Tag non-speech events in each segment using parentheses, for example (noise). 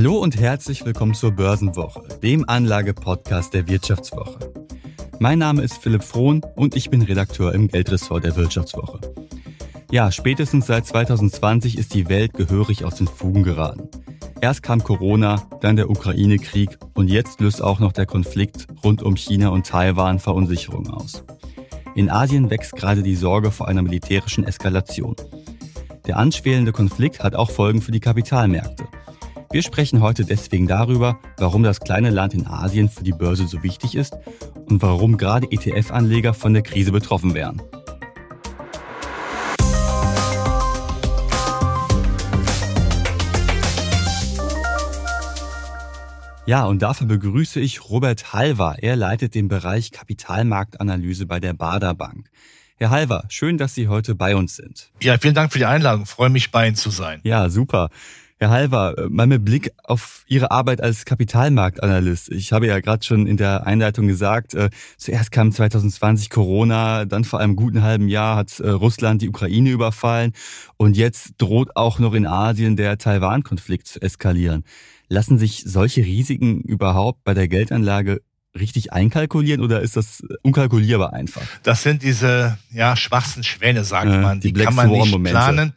Hallo und herzlich willkommen zur Börsenwoche, dem Anlagepodcast der Wirtschaftswoche. Mein Name ist Philipp Frohn und ich bin Redakteur im Geldressort der Wirtschaftswoche. Ja, spätestens seit 2020 ist die Welt gehörig aus den Fugen geraten. Erst kam Corona, dann der Ukraine-Krieg und jetzt löst auch noch der Konflikt rund um China und Taiwan Verunsicherung aus. In Asien wächst gerade die Sorge vor einer militärischen Eskalation. Der anschwelende Konflikt hat auch Folgen für die Kapitalmärkte. Wir sprechen heute deswegen darüber, warum das kleine Land in Asien für die Börse so wichtig ist und warum gerade ETF-Anleger von der Krise betroffen wären. Ja, und dafür begrüße ich Robert Halver. Er leitet den Bereich Kapitalmarktanalyse bei der Bader Bank. Herr Halver, schön, dass Sie heute bei uns sind. Ja, vielen Dank für die Einladung. Ich freue mich, bei Ihnen zu sein. Ja, super. Herr Halver, mal mit Blick auf Ihre Arbeit als Kapitalmarktanalyst. Ich habe ja gerade schon in der Einleitung gesagt, äh, zuerst kam 2020 Corona, dann vor einem guten halben Jahr hat äh, Russland die Ukraine überfallen und jetzt droht auch noch in Asien der Taiwan-Konflikt zu eskalieren. Lassen sich solche Risiken überhaupt bei der Geldanlage richtig einkalkulieren oder ist das unkalkulierbar einfach? Das sind diese ja schwarzen Schwäne, sagt äh, man. Die, die kann man nicht planen.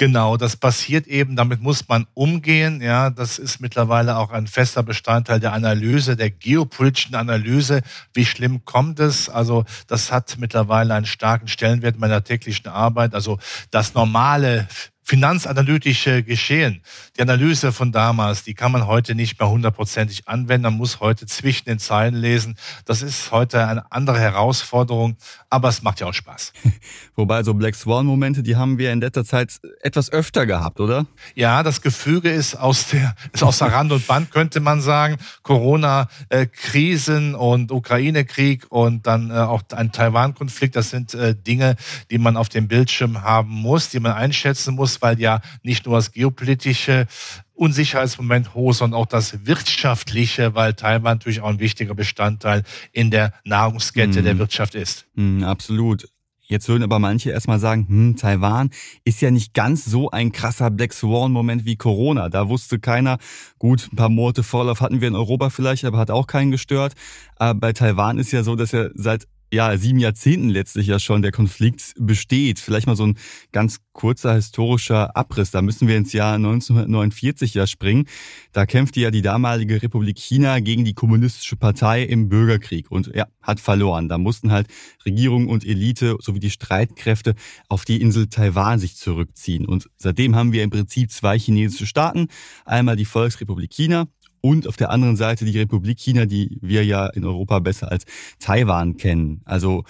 Genau, das passiert eben, damit muss man umgehen. Ja, das ist mittlerweile auch ein fester Bestandteil der Analyse, der geopolitischen Analyse. Wie schlimm kommt es? Also, das hat mittlerweile einen starken Stellenwert meiner täglichen Arbeit. Also, das normale finanzanalytische Geschehen, die Analyse von damals, die kann man heute nicht mehr hundertprozentig anwenden. Man muss heute zwischen den Zeilen lesen. Das ist heute eine andere Herausforderung, aber es macht ja auch Spaß. (laughs) Wobei so Black Swan-Momente, die haben wir in letzter Zeit etwas öfter gehabt, oder? Ja, das Gefüge ist aus der, (laughs) ist aus der Rand und Band, könnte man sagen. Corona-Krisen und Ukraine-Krieg und dann äh, auch ein Taiwan-Konflikt, das sind äh, Dinge, die man auf dem Bildschirm haben muss, die man einschätzen muss weil ja nicht nur das geopolitische Unsicherheitsmoment hoch, sondern auch das wirtschaftliche, weil Taiwan natürlich auch ein wichtiger Bestandteil in der Nahrungskette mm. der Wirtschaft ist. Mm, absolut. Jetzt würden aber manche erstmal sagen, hm, Taiwan ist ja nicht ganz so ein krasser Black Swan-Moment wie Corona. Da wusste keiner, gut, ein paar Monate Vorlauf hatten wir in Europa vielleicht, aber hat auch keinen gestört. Aber bei Taiwan ist ja so, dass er seit ja, sieben Jahrzehnten letztlich ja schon der Konflikt besteht. Vielleicht mal so ein ganz kurzer historischer Abriss. Da müssen wir ins Jahr 1949 ja springen. Da kämpfte ja die damalige Republik China gegen die kommunistische Partei im Bürgerkrieg und ja, hat verloren. Da mussten halt Regierung und Elite sowie die Streitkräfte auf die Insel Taiwan sich zurückziehen. Und seitdem haben wir im Prinzip zwei chinesische Staaten. Einmal die Volksrepublik China und auf der anderen Seite die Republik China, die wir ja in Europa besser als Taiwan kennen. Also,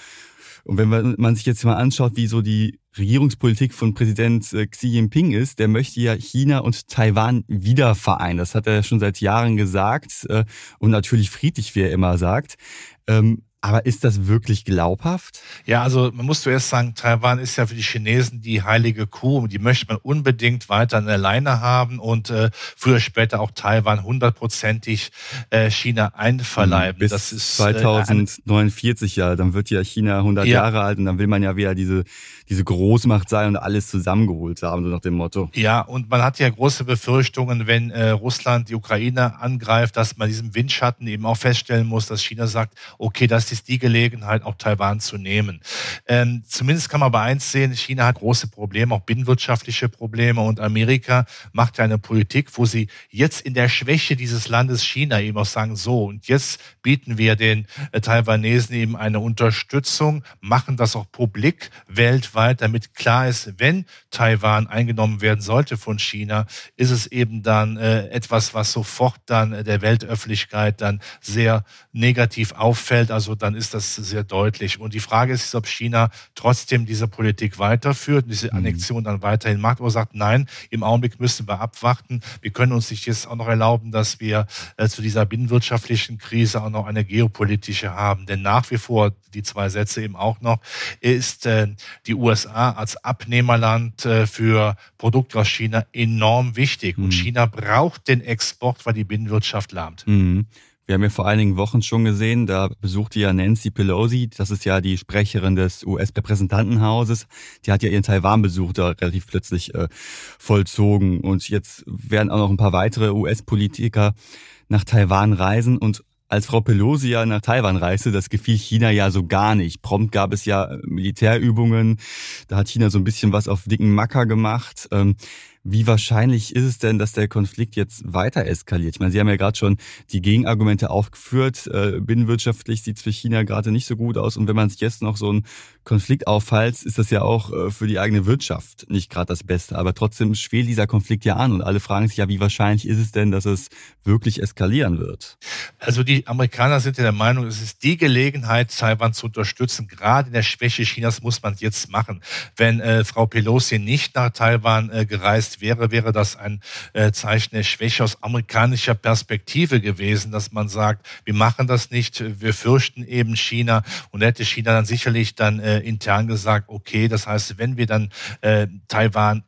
und wenn man sich jetzt mal anschaut, wie so die Regierungspolitik von Präsident äh, Xi Jinping ist, der möchte ja China und Taiwan wieder vereinen. Das hat er schon seit Jahren gesagt äh, und natürlich friedlich, wie er immer sagt. Aber ist das wirklich glaubhaft? Ja, also man muss zuerst sagen, Taiwan ist ja für die Chinesen die heilige Kuh. Die möchte man unbedingt weiter an der Leine haben und äh, früher später auch Taiwan hundertprozentig äh, China einverleiben. Bis das ist 2049 äh, ja, dann wird ja China 100 ja. Jahre alt und dann will man ja wieder diese diese Großmacht sein und alles zusammengeholt haben, so nach dem Motto. Ja, und man hat ja große Befürchtungen, wenn äh, Russland die Ukraine angreift, dass man diesem Windschatten eben auch feststellen muss, dass China sagt, okay, das ist die Gelegenheit, auch Taiwan zu nehmen. Ähm, zumindest kann man aber eins sehen, China hat große Probleme, auch binnenwirtschaftliche Probleme und Amerika macht ja eine Politik, wo sie jetzt in der Schwäche dieses Landes China eben auch sagen, so, und jetzt bieten wir den äh, Taiwanesen eben eine Unterstützung, machen das auch publik weltweit weltweit, damit klar ist, wenn Taiwan eingenommen werden sollte von China, ist es eben dann äh, etwas, was sofort dann äh, der Weltöffentlichkeit dann sehr negativ auffällt. Also dann ist das sehr deutlich. Und die Frage ist, ob China trotzdem diese Politik weiterführt, diese mhm. Annexion dann weiterhin macht oder sagt, nein, im Augenblick müssen wir abwarten. Wir können uns nicht jetzt auch noch erlauben, dass wir äh, zu dieser binnenwirtschaftlichen Krise auch noch eine geopolitische haben. Denn nach wie vor, die zwei Sätze eben auch noch, ist äh, die USA USA als Abnehmerland äh, für Produkte aus China enorm wichtig. Und mhm. China braucht den Export, weil die Binnenwirtschaft lahmt. Mhm. Wir haben ja vor einigen Wochen schon gesehen, da besuchte ja Nancy Pelosi, das ist ja die Sprecherin des US-Repräsentantenhauses, die hat ja ihren Taiwan-Besuch da relativ plötzlich äh, vollzogen. Und jetzt werden auch noch ein paar weitere US-Politiker nach Taiwan reisen und als Frau Pelosi ja nach Taiwan reiste, das gefiel China ja so gar nicht. Prompt gab es ja Militärübungen, da hat China so ein bisschen was auf dicken Macker gemacht. Wie wahrscheinlich ist es denn, dass der Konflikt jetzt weiter eskaliert? Ich meine, Sie haben ja gerade schon die Gegenargumente aufgeführt. Äh, binnenwirtschaftlich sieht es für China gerade nicht so gut aus. Und wenn man sich jetzt noch so einen Konflikt auffällt, ist das ja auch äh, für die eigene Wirtschaft nicht gerade das Beste. Aber trotzdem schwelt dieser Konflikt ja an. Und alle fragen sich ja, wie wahrscheinlich ist es denn, dass es wirklich eskalieren wird? Also die Amerikaner sind ja der Meinung, es ist die Gelegenheit, Taiwan zu unterstützen. Gerade in der Schwäche Chinas muss man es jetzt machen. Wenn äh, Frau Pelosi nicht nach Taiwan äh, gereist gesetzt wäre, wäre das ein äh, Zeichen der Schwäche aus amerikanischer Perspektive gewesen, dass man sagt, wir machen das nicht, wir fürchten eben China. Und hätte China dann sicherlich dann äh, intern gesagt, okay, das heißt, wenn wir dann äh, Taiwan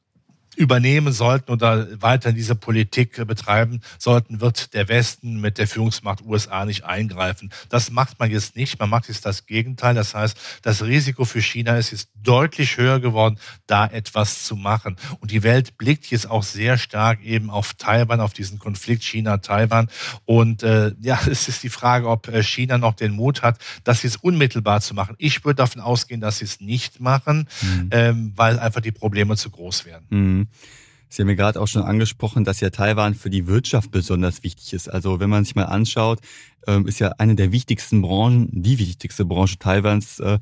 übernehmen sollten oder weiter diese Politik betreiben sollten, wird der Westen mit der Führungsmacht USA nicht eingreifen. Das macht man jetzt nicht. Man macht jetzt das Gegenteil. Das heißt, das Risiko für China ist jetzt deutlich höher geworden, da etwas zu machen. Und die Welt blickt jetzt auch sehr stark eben auf Taiwan, auf diesen Konflikt China-Taiwan. Und äh, ja, (laughs) es ist die Frage, ob äh, China noch den Mut hat, das jetzt unmittelbar zu machen. Ich würde davon ausgehen, dass sie es nicht machen, mhm. ähm, weil einfach die Probleme zu groß werden. Mhm. Sie haben ja gerade auch schon angesprochen, dass ja Taiwan für die Wirtschaft besonders wichtig ist. Also wenn man sich mal anschaut, ähm, ist ja eine der wichtigsten Branchen, die wichtigste Branche Taiwans, äh,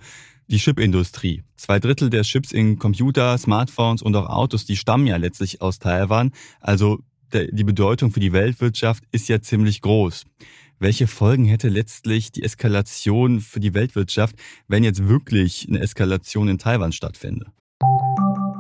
die Chipindustrie. Zwei Drittel der Chips in Computer, Smartphones und auch Autos, die stammen ja letztlich aus Taiwan. Also die Bedeutung für die Weltwirtschaft ist ja ziemlich groß. Welche Folgen hätte letztlich die Eskalation für die Weltwirtschaft, wenn jetzt wirklich eine Eskalation in Taiwan stattfände?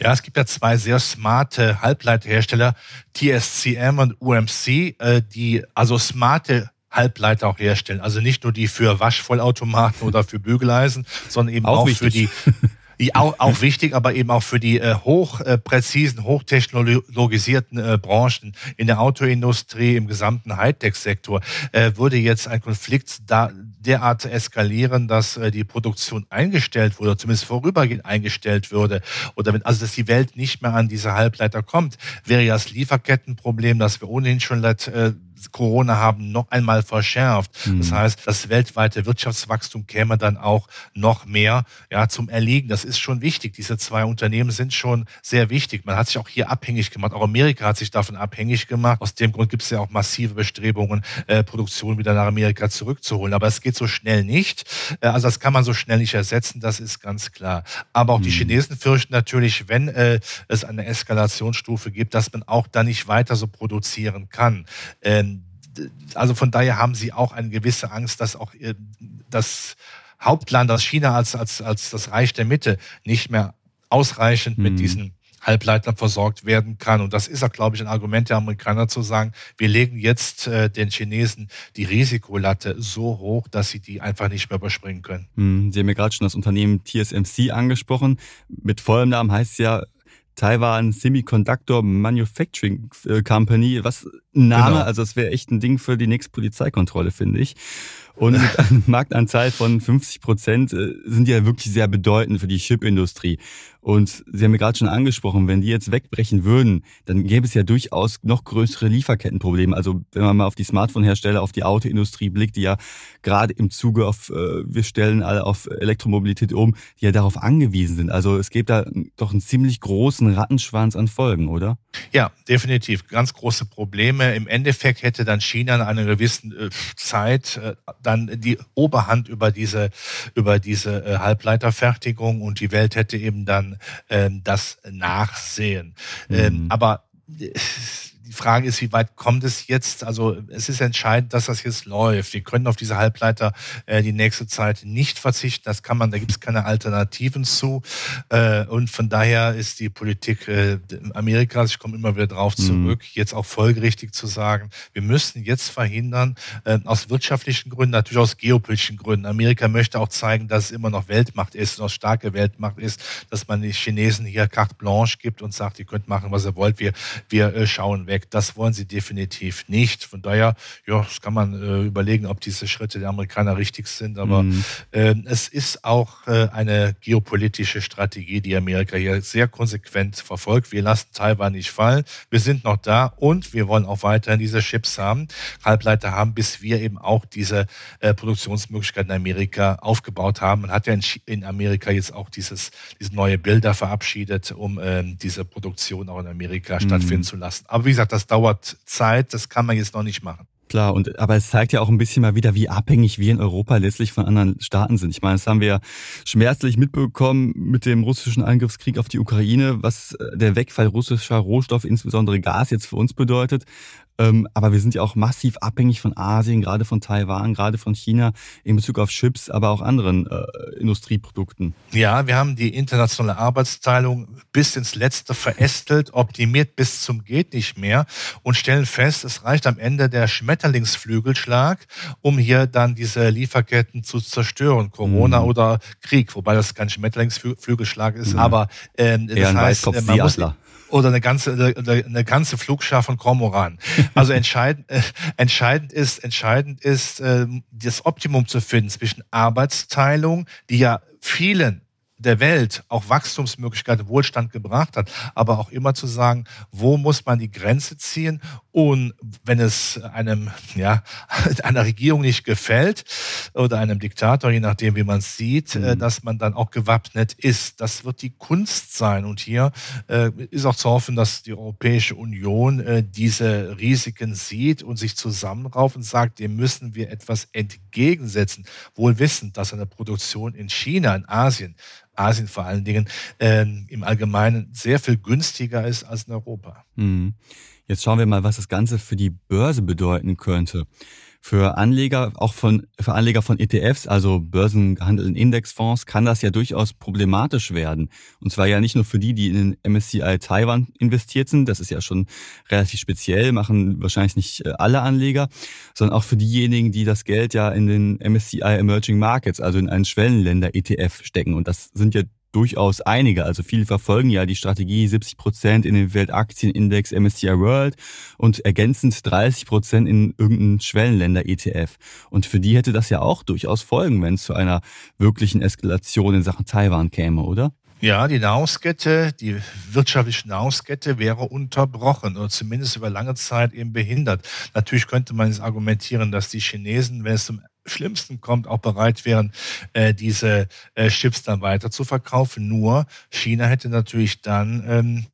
Ja, es gibt ja zwei sehr smarte Halbleiterhersteller, TSCM und UMC, äh, die also smarte Halbleiter auch herstellen. Also nicht nur die für Waschvollautomaten oder für Bügeleisen, sondern eben auch, auch für die auch, auch wichtig, aber eben auch für die äh, hochpräzisen, äh, hochtechnologisierten äh, Branchen in der Autoindustrie, im gesamten Hightech-Sektor, äh, würde jetzt ein Konflikt da derart eskalieren, dass äh, die Produktion eingestellt wurde, zumindest vorübergehend eingestellt würde, oder wenn, also dass die Welt nicht mehr an diese Halbleiter kommt, wäre ja das Lieferkettenproblem, das wir ohnehin schon seit äh, Corona haben, noch einmal verschärft. Mhm. Das heißt, das weltweite Wirtschaftswachstum käme dann auch noch mehr ja, zum Erliegen. Das ist schon wichtig. Diese zwei Unternehmen sind schon sehr wichtig. Man hat sich auch hier abhängig gemacht. Auch Amerika hat sich davon abhängig gemacht. Aus dem Grund gibt es ja auch massive Bestrebungen, äh, Produktion wieder nach Amerika zurückzuholen. Aber es geht so schnell nicht. Äh, also das kann man so schnell nicht ersetzen, das ist ganz klar. Aber auch mhm. die Chinesen fürchten natürlich, wenn äh, es eine Eskalationsstufe gibt, dass man auch dann nicht weiter so produzieren kann. Ähm, also von daher haben sie auch eine gewisse Angst, dass auch das Hauptland, das China als, als, als das Reich der Mitte nicht mehr ausreichend mhm. mit diesen Halbleitern versorgt werden kann. Und das ist auch, glaube ich, ein Argument der Amerikaner zu sagen, wir legen jetzt äh, den Chinesen die Risikolatte so hoch, dass sie die einfach nicht mehr überspringen können. Mhm. Sie haben ja gerade schon das Unternehmen TSMC angesprochen. Mit vollem Namen heißt es ja Taiwan Semiconductor Manufacturing äh, Company. Was ein Name, genau. also das wäre echt ein Ding für die nächste Polizeikontrolle, finde ich. Und mit einer (laughs) Marktanzahl von 50 Prozent äh, sind die ja wirklich sehr bedeutend für die Chipindustrie. Und Sie haben mir gerade schon angesprochen, wenn die jetzt wegbrechen würden, dann gäbe es ja durchaus noch größere Lieferkettenprobleme. Also wenn man mal auf die Smartphone-Hersteller, auf die Autoindustrie blickt, die ja gerade im Zuge auf, äh, wir stellen alle auf Elektromobilität um, die ja darauf angewiesen sind. Also es gibt da doch einen ziemlich großen Rattenschwanz an Folgen, oder? Ja, definitiv. Ganz große Probleme. Im Endeffekt hätte dann China in einer gewissen äh, Zeit äh, dann die Oberhand über diese, über diese äh, Halbleiterfertigung und die Welt hätte eben dann ähm, das Nachsehen. Ähm, mhm. aber die Frage ist, wie weit kommt es jetzt? Also es ist entscheidend, dass das jetzt läuft. Wir können auf diese Halbleiter äh, die nächste Zeit nicht verzichten. Das kann man, da gibt es keine Alternativen zu. Äh, und von daher ist die Politik äh, Amerikas, ich komme immer wieder drauf mhm. zurück, mhm. jetzt auch folgerichtig zu sagen, wir müssen jetzt verhindern, äh, aus wirtschaftlichen Gründen, natürlich aus geopolitischen Gründen. Amerika möchte auch zeigen, dass es immer noch Weltmacht ist auch starke Weltmacht ist, dass man den Chinesen hier carte blanche gibt und sagt, ihr könnt machen, was ihr wollt, wir, wir äh, schauen weg. Das wollen sie definitiv nicht. Von daher, ja, das kann man äh, überlegen, ob diese Schritte der Amerikaner richtig sind. Aber mhm. äh, es ist auch äh, eine geopolitische Strategie, die Amerika hier sehr konsequent verfolgt. Wir lassen Taiwan nicht fallen. Wir sind noch da und wir wollen auch weiterhin diese Chips haben, Halbleiter haben, bis wir eben auch diese äh, Produktionsmöglichkeiten in Amerika aufgebaut haben. Man hat ja in, in Amerika jetzt auch dieses, diese neue Bilder verabschiedet, um ähm, diese Produktion auch in Amerika mhm. stattfinden zu lassen. Aber wie gesagt, das dauert Zeit, das kann man jetzt noch nicht machen. Klar, und aber es zeigt ja auch ein bisschen mal wieder, wie abhängig wir in Europa letztlich von anderen Staaten sind. Ich meine, das haben wir schmerzlich mitbekommen mit dem russischen Angriffskrieg auf die Ukraine, was äh, der Wegfall russischer Rohstoffe, insbesondere Gas, jetzt für uns bedeutet. Ähm, aber wir sind ja auch massiv abhängig von Asien, gerade von Taiwan, gerade von China in Bezug auf Chips, aber auch anderen äh, Industrieprodukten. Ja, wir haben die internationale Arbeitsteilung bis ins Letzte verästelt, optimiert bis zum geht nicht mehr und stellen fest, es reicht am Ende der Schmetterlingsflügelschlag, um hier dann diese Lieferketten zu zerstören, Corona mhm. oder Krieg, wobei das kein Schmetterlingsflügelschlag ist, mhm. aber ähm, das heißt, man muss, oder eine ganze, eine ganze Flugschar von Kormoran. Also (laughs) entscheidend, äh, entscheidend ist, entscheidend ist, äh, das Optimum zu finden zwischen Arbeitsteilung, die ja vielen der Welt auch Wachstumsmöglichkeiten, Wohlstand gebracht hat, aber auch immer zu sagen, wo muss man die Grenze ziehen und wenn es einem, ja, (laughs) einer Regierung nicht gefällt oder einem Diktator, je nachdem, wie man es sieht, äh, mhm. dass man dann auch gewappnet ist. Das wird die Kunst sein und hier äh, ist auch zu hoffen, dass die Europäische Union äh, diese Risiken sieht und sich zusammenrauft und sagt, dem müssen wir etwas entgegensetzen, wohl wissend, dass eine Produktion in China, in Asien, Asien vor allen Dingen, äh, im Allgemeinen sehr viel günstiger ist als in Europa. Mhm. Jetzt schauen wir mal, was das Ganze für die Börse bedeuten könnte. Für Anleger, auch von, für Anleger von ETFs, also börsengehandelten Indexfonds, kann das ja durchaus problematisch werden. Und zwar ja nicht nur für die, die in den MSCI Taiwan investiert sind, das ist ja schon relativ speziell, machen wahrscheinlich nicht äh, alle Anleger, sondern auch für diejenigen, die das Geld ja in den MSCI Emerging Markets, also in einen Schwellenländer ETF stecken. Und das sind ja durchaus einige. Also viele verfolgen ja die Strategie 70 Prozent in den Weltaktienindex MSCI World und ergänzend 30 Prozent in irgendeinen Schwellenländer-ETF. Und für die hätte das ja auch durchaus Folgen, wenn es zu einer wirklichen Eskalation in Sachen Taiwan käme, oder? Ja, die Nahrungskette, die wirtschaftliche Nahrungskette wäre unterbrochen oder zumindest über lange Zeit eben behindert. Natürlich könnte man jetzt argumentieren, dass die Chinesen, wenn es zum Schlimmsten kommt, auch bereit wären, äh, diese äh, Chips dann weiter zu verkaufen. Nur China hätte natürlich dann ähm,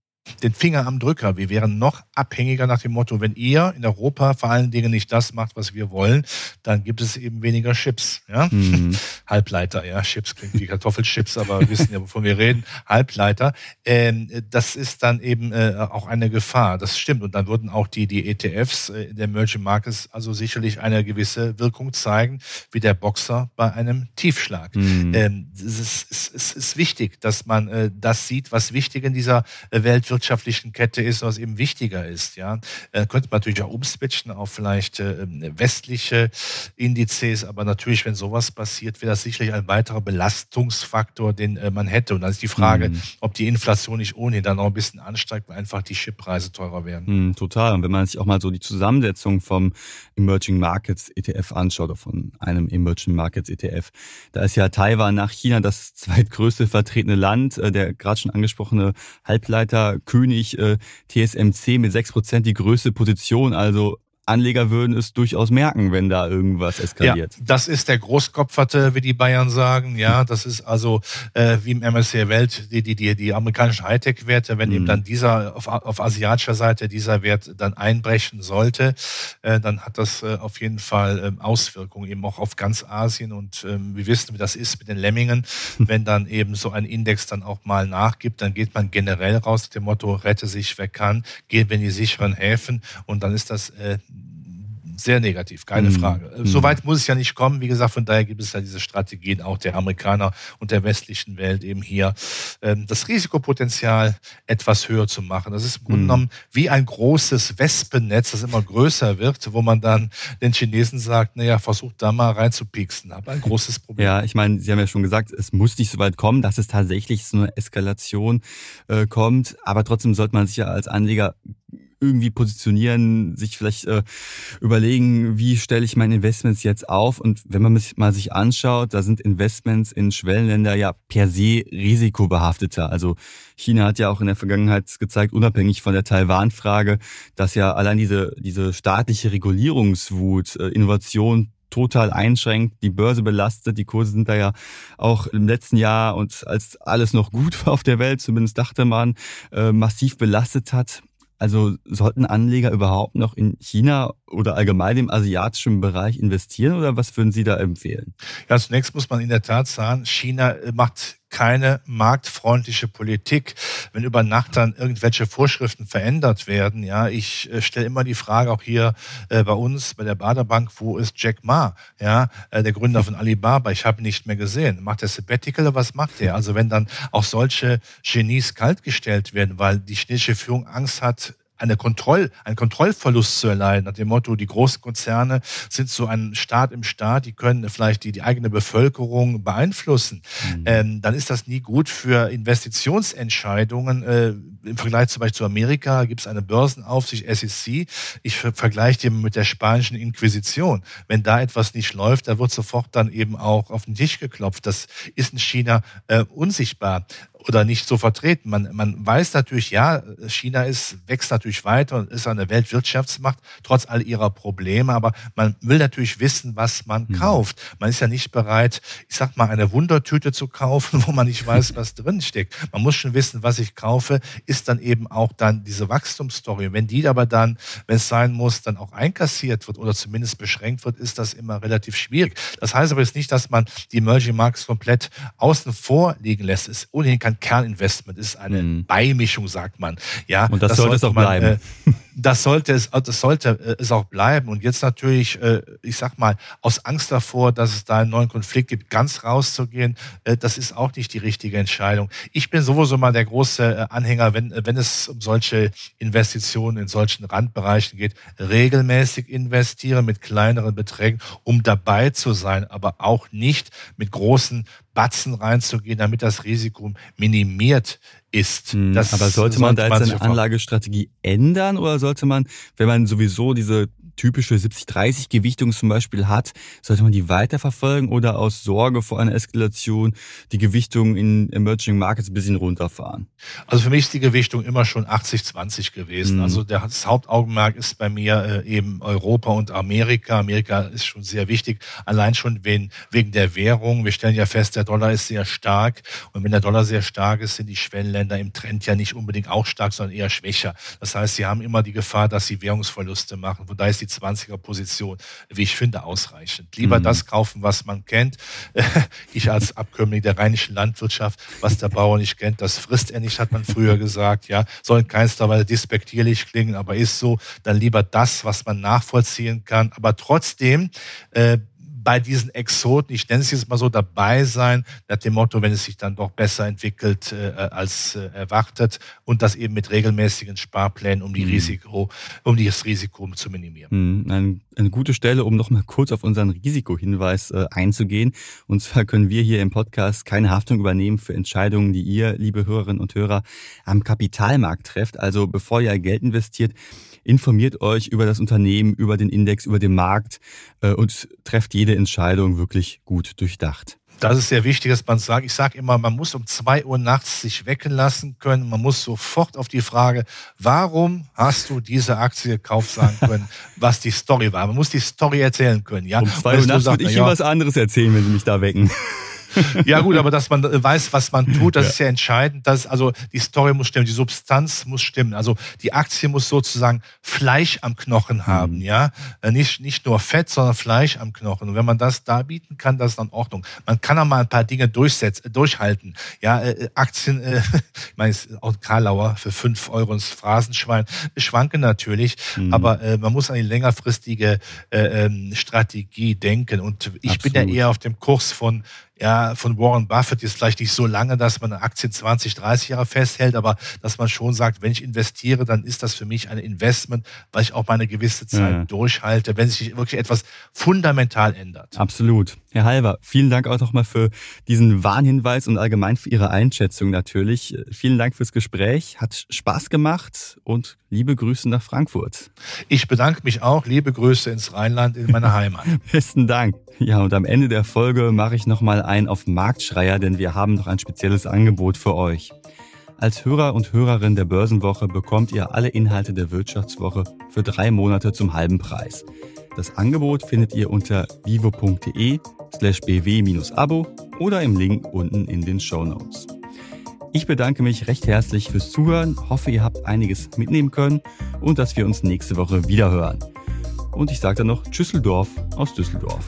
den Finger am Drücker. Wir wären noch abhängiger nach dem Motto, wenn ihr in Europa vor allen Dingen nicht das macht, was wir wollen, dann gibt es eben weniger Chips. Ja? Mhm. (laughs) Halbleiter, ja, Chips klingt wie Kartoffelchips, aber wir wissen ja, wovon wir reden. Halbleiter. Ähm, das ist dann eben äh, auch eine Gefahr. Das stimmt. Und dann würden auch die, die ETFs äh, der Emerging Markets also sicherlich eine gewisse Wirkung zeigen, wie der Boxer bei einem Tiefschlag. Mhm. Ähm, es, ist, es, ist wichtig, dass man äh, das sieht, was wichtig in dieser äh, Welt wird wirtschaftlichen Kette ist, was eben wichtiger ist. Ja, äh, könnte man natürlich auch umswitchen auf vielleicht äh, westliche Indizes, aber natürlich, wenn sowas passiert, wäre das sicherlich ein weiterer Belastungsfaktor, den äh, man hätte. Und dann ist die Frage, mhm. ob die Inflation nicht ohnehin dann noch ein bisschen ansteigt, weil einfach die Chippreise teurer werden. Mhm, total. Und wenn man sich auch mal so die Zusammensetzung vom Emerging Markets ETF anschaut, oder von einem Emerging Markets ETF, da ist ja Taiwan nach China das (laughs) zweitgrößte vertretene Land. Äh, der gerade schon angesprochene Halbleiter König äh, TSMC mit 6% die größte Position, also Anleger würden es durchaus merken, wenn da irgendwas eskaliert. Ja, das ist der Großkopferte, wie die Bayern sagen. Ja, das ist also äh, wie im MSCI Welt die, die, die, die amerikanischen Hightech-Werte. Wenn mhm. eben dann dieser auf, auf asiatischer Seite dieser Wert dann einbrechen sollte, äh, dann hat das äh, auf jeden Fall äh, Auswirkungen eben auch auf ganz Asien. Und ähm, wir wissen, wie das ist mit den Lemmingen. (laughs) Wenn dann eben so ein Index dann auch mal nachgibt, dann geht man generell raus mit dem Motto, rette sich, wer kann, geht in die sicheren Häfen und dann ist das äh, sehr negativ, keine mhm. Frage. Mhm. Soweit muss es ja nicht kommen. Wie gesagt, von daher gibt es ja diese Strategien auch der Amerikaner und der westlichen Welt eben hier, ähm, das Risikopotenzial etwas höher zu machen. Das ist im Grunde mhm. genommen wie ein großes Wespennetz, das immer größer wird, wo man dann den Chinesen sagt, naja, versucht da mal reinzupieksen. Aber ein großes Problem. Ja, ich meine, Sie haben ja schon gesagt, es muss nicht so weit kommen, dass es tatsächlich so eine Eskalation äh, kommt. Aber trotzdem sollte man sich ja als Anleger irgendwie positionieren, sich vielleicht äh, überlegen, wie stelle ich meine Investments jetzt auf. Und wenn man mal sich anschaut, da sind Investments in Schwellenländer ja per se risikobehafteter. Also China hat ja auch in der Vergangenheit gezeigt, unabhängig von der Taiwan-Frage, dass ja allein diese, diese staatliche Regulierungswut, äh, Innovation total einschränkt, die Börse belastet, die Kurse sind da ja auch im letzten Jahr und als alles noch gut war (laughs) auf der Welt, zumindest dachte man, äh, massiv belastet hat. Also sollten Anleger überhaupt noch in China oder allgemein im asiatischen Bereich investieren oder was würden Sie da empfehlen? Ja, zunächst muss man in der Tat sagen, China macht keine marktfreundliche Politik, wenn über Nacht dann irgendwelche Vorschriften verändert werden. Ja, ich äh, stelle immer die Frage auch hier äh, bei uns bei der Baderbank, wo ist Jack Ma, ja, äh, der Gründer von Alibaba? Ich habe nicht mehr gesehen. Macht er Sabbatical oder was macht er? Also wenn dann auch solche Genies kaltgestellt werden, weil die chinesische Führung Angst hat, eine Kontroll, einen Kontrollverlust zu erleiden, nach dem Motto, die großen Konzerne sind so ein Staat im Staat, die können vielleicht die, die eigene Bevölkerung beeinflussen, mhm. ähm, dann ist das nie gut für Investitionsentscheidungen. Äh, Im Vergleich zum Beispiel zu Amerika gibt es eine Börsenaufsicht, SEC. Ich vergleiche die mit der spanischen Inquisition. Wenn da etwas nicht läuft, da wird sofort dann eben auch auf den Tisch geklopft. Das ist in China äh, unsichtbar oder nicht so vertreten. Man, man weiß natürlich, ja, China ist, wächst natürlich weiter und ist eine Weltwirtschaftsmacht, trotz all ihrer Probleme, aber man will natürlich wissen, was man mhm. kauft. Man ist ja nicht bereit, ich sag mal, eine Wundertüte zu kaufen, (laughs) wo man nicht weiß, was drin steckt. Man muss schon wissen, was ich kaufe, ist dann eben auch dann diese Wachstumsstory. Wenn die aber dann, wenn es sein muss, dann auch einkassiert wird oder zumindest beschränkt wird, ist das immer relativ schwierig. Das heißt aber jetzt nicht, dass man die Emerging Markets komplett außen vor liegen lässt. Es ist ohnehin kein Kerninvestment, ist eine mhm. Beimischung, sagt man. Ja, und das, das sollte es auch bleiben. Äh, (laughs) das sollte es, das sollte äh, es auch bleiben. Und jetzt natürlich, äh, ich sag mal, aus Angst davor, dass es da einen neuen Konflikt gibt, ganz rauszugehen, äh, das ist auch nicht die richtige Entscheidung. Ich bin sowieso mal der große Anhänger, wenn, wenn es um solche Investitionen in solchen Randbereichen geht, regelmäßig investieren mit kleineren Beträgen, um dabei zu sein, aber auch nicht mit großen Batzen reinzugehen, damit das Risiko minimiert ist. Hm, aber sollte man da jetzt seine Anlagestrategie ändern oder sollte man, wenn man sowieso diese typische 70-30-Gewichtung zum Beispiel hat, sollte man die weiterverfolgen oder aus Sorge vor einer Eskalation die Gewichtung in Emerging Markets ein bisschen runterfahren? Also für mich ist die Gewichtung immer schon 80-20 gewesen. Mhm. Also das Hauptaugenmerk ist bei mir äh, eben Europa und Amerika. Amerika ist schon sehr wichtig, allein schon wegen, wegen der Währung. Wir stellen ja fest, der Dollar ist sehr stark und wenn der Dollar sehr stark ist, sind die Schwellenländer im Trend ja nicht unbedingt auch stark, sondern eher schwächer. Das heißt, sie haben immer die Gefahr, dass sie Währungsverluste machen. Von daher ist die 20er Position, wie ich finde, ausreichend. Lieber mhm. das kaufen, was man kennt. (laughs) Ich als Abkömmling der rheinischen Landwirtschaft, was der Bauer nicht kennt, das frisst er nicht, hat man früher gesagt. Ja, soll in keinster Weise despektierlich klingen, aber ist so. Dann lieber das, was man nachvollziehen kann, aber trotzdem äh, bei diesen Exoten, ich nenne es jetzt mal so, dabei sein, nach dem Motto, wenn es sich dann doch besser entwickelt äh, als äh, erwartet und das eben mit regelmäßigen Sparplänen, um die mhm. Risiko, um das Risiko zu minimieren. Mhm. Eine, eine, gute Stelle, um noch mal kurz auf unseren Risikohinweis äh, einzugehen. Und zwar können wir hier im Podcast keine Haftung übernehmen für Entscheidungen, die ihr, liebe Hörerinnen und Hörer, am Kapitalmarkt trefft. Also bevor ihr Geld investiert, informiert euch über das Unternehmen, über den Index, über den Markt äh, und trefft jede Entscheidung wirklich gut durchdacht. Das ist sehr wichtig, dass man sagt. Ich sage immer, man muss um zwei Uhr nachts sich wecken lassen können. Man muss sofort auf die Frage, warum hast du diese Aktie gekauft, sagen können, (laughs) was die Story war. Man muss die Story erzählen können. Ja? Um zwei Uhr nachts würde ich ja, Ihnen was anderes erzählen, wenn Sie mich da wecken. (laughs) Ja gut, aber dass man weiß, was man tut, das ja. ist ja entscheidend. Dass, also die Story muss stimmen, die Substanz muss stimmen. Also die Aktie muss sozusagen Fleisch am Knochen mhm. haben, mhm. ja. Äh, nicht, nicht nur Fett, sondern Fleisch am Knochen. Und wenn man das da bieten kann, das ist dann Ordnung. Man kann auch mal ein paar Dinge durchsetzen, durchhalten. Ja, äh, äh Aktien, äh, (laughs) ich meine, auch Karlauer für fünf Euro ins Phrasenschwein, schwanken natürlich, mhm. aber äh, man muss an die längerfristige äh, ähm, Strategie denken. Und ich Absolut. bin ja eher auf dem Kurs von ja, von Warren Buffett ist vielleicht nicht so lange, dass man eine Aktie 20, 30 Jahre festhält, aber dass man schon sagt, wenn ich investiere, dann ist das für mich ein Investment, weil ich auch mal eine gewisse Zeit ja. durchhalte, wenn sich wirklich etwas fundamental ändert. Absolut. Herr Halver, vielen Dank auch nochmal für diesen Warnhinweis und allgemein für Ihre Einschätzung natürlich. Vielen Dank fürs Gespräch. Hat Spaß gemacht und liebe Grüße nach Frankfurt. Ich bedanke mich auch. Liebe Grüße ins Rheinland, in meine (laughs) Heimat. Besten Dank. Ja, und am Ende der Folge mache ich nochmal ein auf Marktschreier, denn wir haben noch ein spezielles Angebot für euch. Als Hörer und Hörerin der Börsenwoche bekommt ihr alle Inhalte der Wirtschaftswoche für drei Monate zum halben Preis. Das Angebot findet ihr unter vivo.de slash bw-abo oder im Link unten in den Show Notes. Ich bedanke mich recht herzlich fürs Zuhören, hoffe ihr habt einiges mitnehmen können und dass wir uns nächste Woche wieder hören. Und ich sage dann noch Tschüsseldorf aus Düsseldorf.